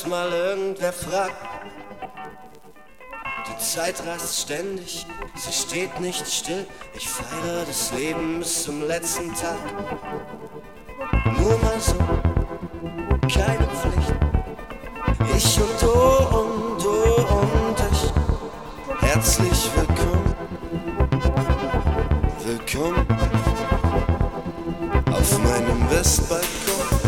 dass mal irgendwer fragt. Die Zeit rast ständig, sie steht nicht still. Ich feiere das Leben bis zum letzten Tag. Nur mal so, keine Pflicht. Ich und du und du und ich. Herzlich willkommen, willkommen auf meinem Westbalkon.